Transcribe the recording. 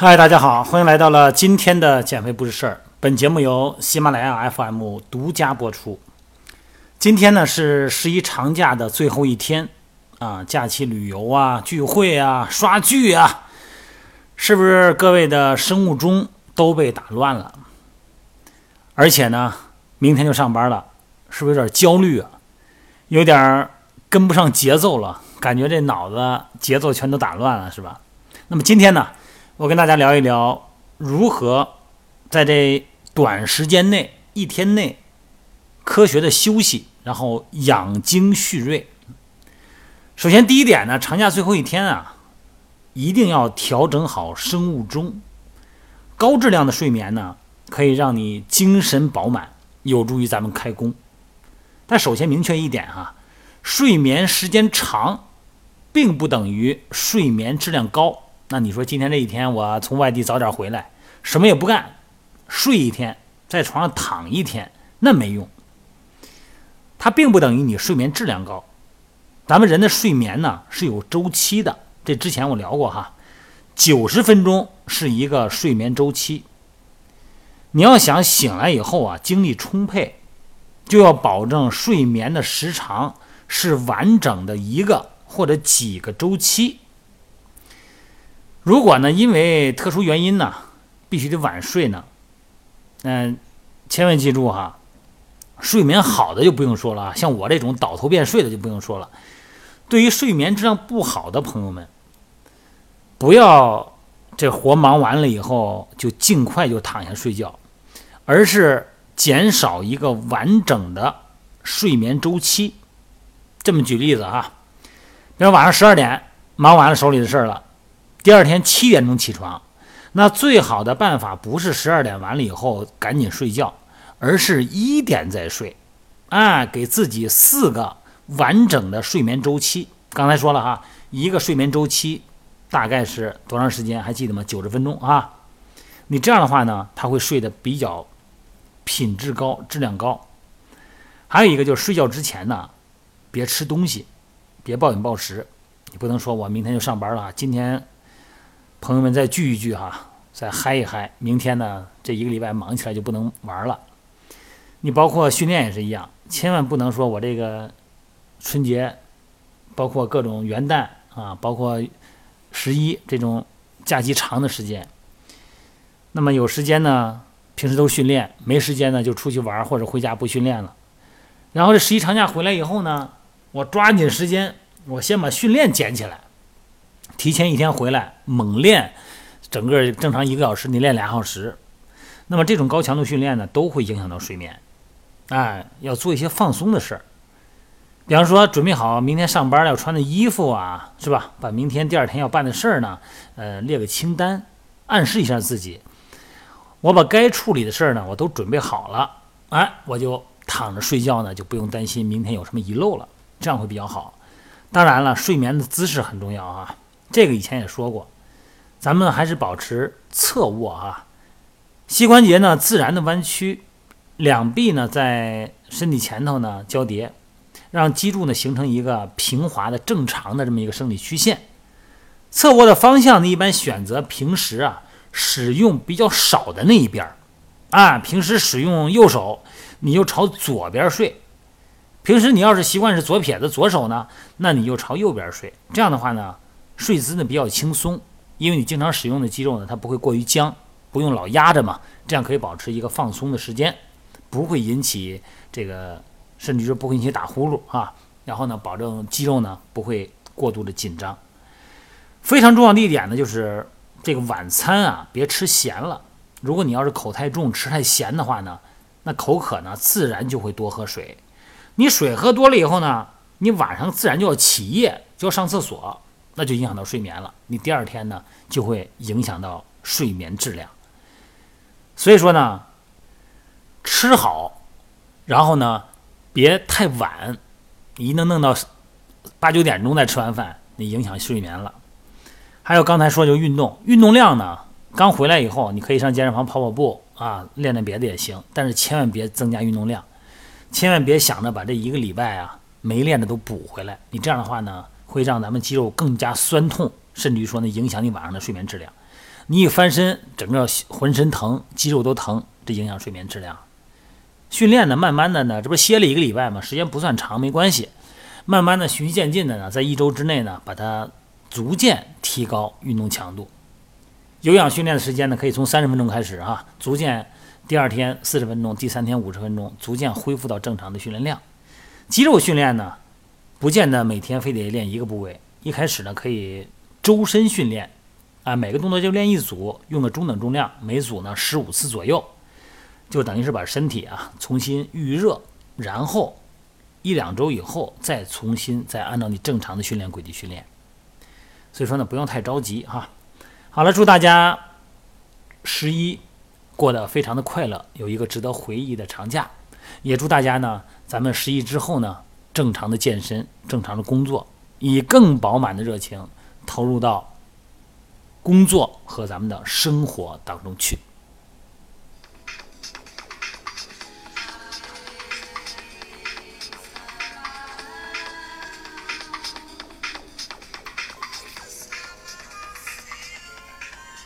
嗨，大家好，欢迎来到了今天的减肥不是事儿。本节目由喜马拉雅 FM 独家播出。今天呢是十一长假的最后一天啊，假期旅游啊、聚会啊、刷剧啊，是不是各位的生物钟都被打乱了？而且呢，明天就上班了，是不是有点焦虑啊？有点跟不上节奏了，感觉这脑子节奏全都打乱了，是吧？那么今天呢？我跟大家聊一聊如何在这短时间内一天内科学的休息，然后养精蓄锐。首先，第一点呢，长假最后一天啊，一定要调整好生物钟。高质量的睡眠呢，可以让你精神饱满，有助于咱们开工。但首先明确一点哈，睡眠时间长，并不等于睡眠质量高。那你说今天这一天，我从外地早点回来，什么也不干，睡一天，在床上躺一天，那没用。它并不等于你睡眠质量高。咱们人的睡眠呢是有周期的，这之前我聊过哈，九十分钟是一个睡眠周期。你要想醒来以后啊精力充沛，就要保证睡眠的时长是完整的一个或者几个周期。如果呢，因为特殊原因呢，必须得晚睡呢，嗯，千万记住哈，睡眠好的就不用说了啊，像我这种倒头便睡的就不用说了。对于睡眠质量不好的朋友们，不要这活忙完了以后就尽快就躺下睡觉，而是减少一个完整的睡眠周期。这么举例子哈，比如晚上十二点忙完了手里的事儿了。第二天七点钟起床，那最好的办法不是十二点完了以后赶紧睡觉，而是一点再睡，啊，给自己四个完整的睡眠周期。刚才说了哈，一个睡眠周期大概是多长时间？还记得吗？九十分钟啊。你这样的话呢，他会睡得比较品质高、质量高。还有一个就是睡觉之前呢，别吃东西，别暴饮暴食。你不能说我明天就上班了，今天。朋友们再聚一聚哈，再嗨一嗨。明天呢，这一个礼拜忙起来就不能玩了。你包括训练也是一样，千万不能说我这个春节，包括各种元旦啊，包括十一这种假期长的时间。那么有时间呢，平时都训练；没时间呢，就出去玩或者回家不训练了。然后这十一长假回来以后呢，我抓紧时间，我先把训练捡起来。提前一天回来猛练，整个正常一个小时你练俩小时，那么这种高强度训练呢，都会影响到睡眠。哎，要做一些放松的事儿，比方说准备好明天上班要穿的衣服啊，是吧？把明天第二天要办的事儿呢，呃，列个清单，暗示一下自己，我把该处理的事儿呢，我都准备好了，哎，我就躺着睡觉呢，就不用担心明天有什么遗漏了，这样会比较好。当然了，睡眠的姿势很重要啊。这个以前也说过，咱们还是保持侧卧啊，膝关节呢自然的弯曲，两臂呢在身体前头呢交叠，让脊柱呢形成一个平滑的正常的这么一个生理曲线。侧卧的方向呢一般选择平时啊使用比较少的那一边儿啊，平时使用右手你就朝左边睡，平时你要是习惯是左撇子左手呢，那你就朝右边睡，这样的话呢。睡姿呢比较轻松，因为你经常使用的肌肉呢，它不会过于僵，不用老压着嘛，这样可以保持一个放松的时间，不会引起这个，甚至说不会引起打呼噜啊。然后呢，保证肌肉呢不会过度的紧张。非常重要的一点呢，就是这个晚餐啊别吃咸了。如果你要是口太重，吃太咸的话呢，那口渴呢自然就会多喝水。你水喝多了以后呢，你晚上自然就要起夜，就要上厕所。那就影响到睡眠了，你第二天呢就会影响到睡眠质量。所以说呢，吃好，然后呢别太晚，你一弄弄到八九点钟再吃完饭，你影响睡眠了。还有刚才说就运动，运动量呢，刚回来以后你可以上健身房跑跑步啊，练练别的也行，但是千万别增加运动量，千万别想着把这一个礼拜啊没练的都补回来，你这样的话呢。会让咱们肌肉更加酸痛，甚至于说呢，影响你晚上的睡眠质量。你一翻身，整个浑身疼，肌肉都疼，这影响睡眠质量。训练呢，慢慢的呢，这不歇了一个礼拜嘛，时间不算长，没关系。慢慢的循序渐进的呢，在一周之内呢，把它逐渐提高运动强度。有氧训练的时间呢，可以从三十分钟开始哈，逐渐第二天四十分钟，第三天五十分钟，逐渐恢复到正常的训练量。肌肉训练呢，不见得每天非得练一个部位，一开始呢可以周身训练，啊，每个动作就练一组，用个中等重量，每组呢十五次左右。就等于是把身体啊重新预热，然后一两周以后再重新再按照你正常的训练轨迹训练。所以说呢，不用太着急哈。好了，祝大家十一过得非常的快乐，有一个值得回忆的长假。也祝大家呢，咱们十一之后呢，正常的健身，正常的工作，以更饱满的热情投入到工作和咱们的生活当中去。